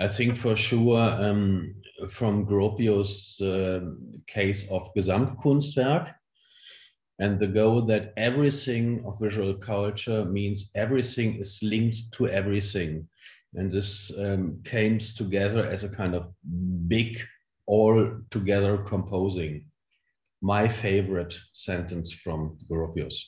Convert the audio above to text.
I think for sure um, from Gropius' uh, um, case of Gesamtkunstwerk and the goal that everything of visual culture means everything is linked to everything. And this um, came together as a kind of big all together composing. My favorite sentence from Gropius.